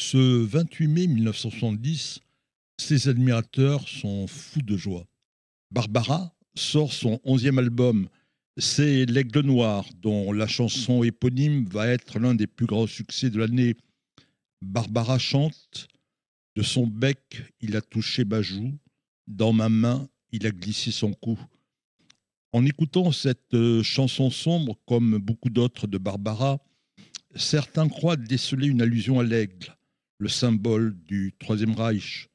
Ce 28 mai 1970, ses admirateurs sont fous de joie. Barbara sort son onzième album, c'est L'Aigle Noir, dont la chanson éponyme va être l'un des plus grands succès de l'année. Barbara chante De son bec, il a touché ma joue, dans ma main, il a glissé son cou. En écoutant cette euh, chanson sombre, comme beaucoup d'autres de Barbara, certains croient déceler une allusion à l'aigle, le symbole du Troisième Reich,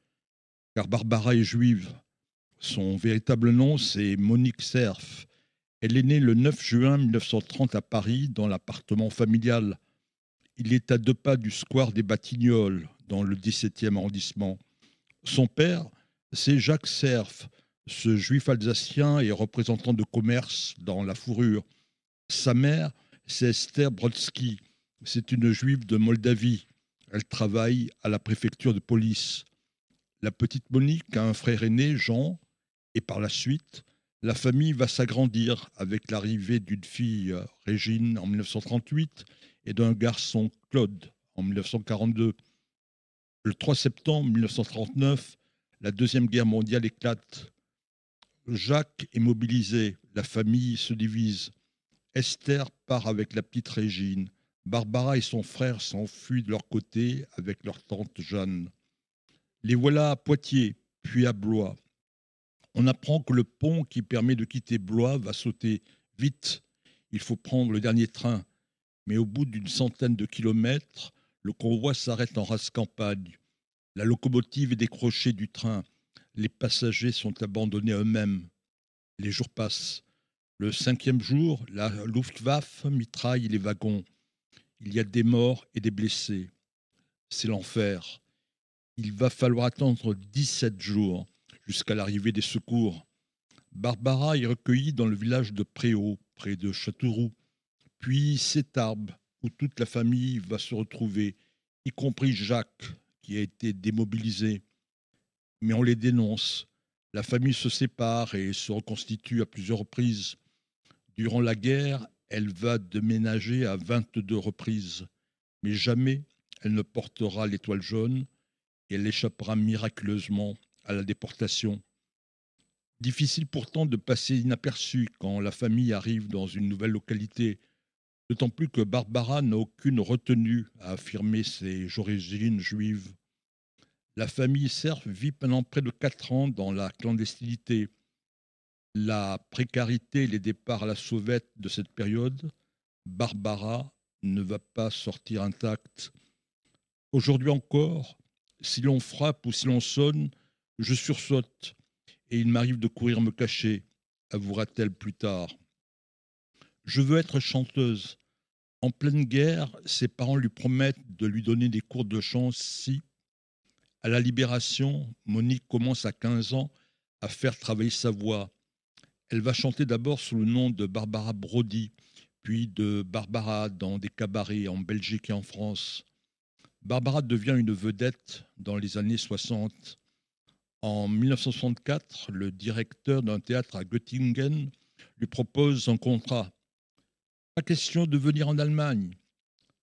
car Barbara est juive. Son véritable nom, c'est Monique Cerf. Elle est née le 9 juin 1930 à Paris, dans l'appartement familial. Il est à deux pas du square des Batignolles, dans le 17e arrondissement. Son père, c'est Jacques Cerf, ce juif alsacien et représentant de commerce dans la fourrure. Sa mère, c'est Esther Brodsky. C'est une juive de Moldavie. Elle travaille à la préfecture de police. La petite Monique a un frère aîné, Jean, et par la suite, la famille va s'agrandir avec l'arrivée d'une fille, Régine, en 1938, et d'un garçon, Claude, en 1942. Le 3 septembre 1939, la Deuxième Guerre mondiale éclate. Jacques est mobilisé, la famille se divise. Esther part avec la petite Régine. Barbara et son frère s'enfuient de leur côté avec leur tante Jeanne. Les voilà à Poitiers, puis à Blois. On apprend que le pont qui permet de quitter Blois va sauter vite. Il faut prendre le dernier train. Mais au bout d'une centaine de kilomètres, le convoi s'arrête en race campagne. La locomotive est décrochée du train les passagers sont abandonnés eux-mêmes. Les jours passent. Le cinquième jour, la Luftwaffe mitraille les wagons. Il y a des morts et des blessés. C'est l'enfer. Il va falloir attendre 17 jours jusqu'à l'arrivée des secours. Barbara est recueillie dans le village de Préau, près de Châteauroux, puis Tarbes, où toute la famille va se retrouver, y compris Jacques, qui a été démobilisé mais on les dénonce. La famille se sépare et se reconstitue à plusieurs reprises. Durant la guerre, elle va déménager à 22 reprises, mais jamais elle ne portera l'étoile jaune et elle échappera miraculeusement à la déportation. Difficile pourtant de passer inaperçu quand la famille arrive dans une nouvelle localité, d'autant plus que Barbara n'a aucune retenue à affirmer ses origines juives. La famille Cerf vit pendant près de quatre ans dans la clandestinité. La précarité les départs à la sauvette de cette période, Barbara ne va pas sortir intacte. Aujourd'hui encore, si l'on frappe ou si l'on sonne, je sursaute et il m'arrive de courir me cacher, avouera-t-elle plus tard. Je veux être chanteuse. En pleine guerre, ses parents lui promettent de lui donner des cours de chant si, à la Libération, Monique commence à 15 ans à faire travailler sa voix. Elle va chanter d'abord sous le nom de Barbara Brody, puis de Barbara dans des cabarets en Belgique et en France. Barbara devient une vedette dans les années 60. En 1964, le directeur d'un théâtre à Göttingen lui propose un contrat. Pas question de venir en Allemagne.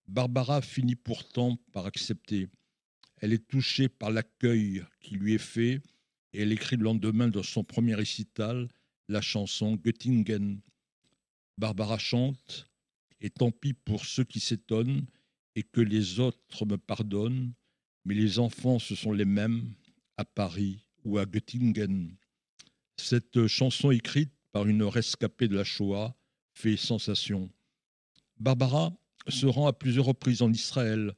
Barbara finit pourtant par accepter. Elle est touchée par l'accueil qui lui est fait et elle écrit le lendemain dans son premier récital la chanson Göttingen. Barbara chante Et tant pis pour ceux qui s'étonnent et que les autres me pardonnent, mais les enfants, ce sont les mêmes à Paris ou à Göttingen. Cette chanson écrite par une rescapée de la Shoah fait sensation. Barbara se rend à plusieurs reprises en Israël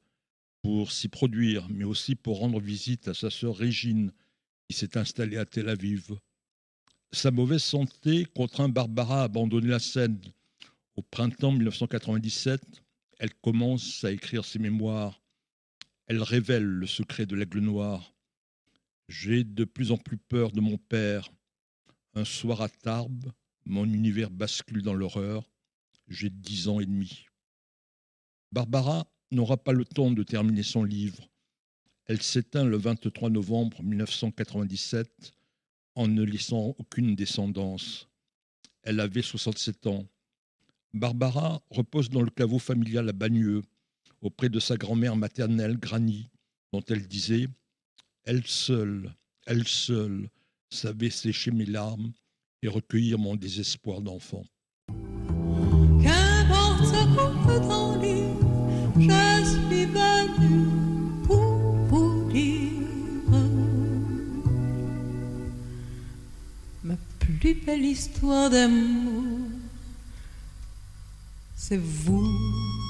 pour s'y produire, mais aussi pour rendre visite à sa sœur Régine, qui s'est installée à Tel Aviv. Sa mauvaise santé contraint Barbara à abandonner la scène. Au printemps 1997, elle commence à écrire ses mémoires. Elle révèle le secret de l'aigle noir. J'ai de plus en plus peur de mon père. Un soir à Tarbes, mon univers bascule dans l'horreur. J'ai dix ans et demi. Barbara n'aura pas le temps de terminer son livre. Elle s'éteint le 23 novembre 1997 en ne laissant aucune descendance. Elle avait 67 ans. Barbara repose dans le caveau familial à Bagneux, auprès de sa grand-mère maternelle, Granny, dont elle disait Elle seule, elle seule savait sécher mes larmes et recueillir mon désespoir d'enfant. Belle histoire d'amour, c'est vous.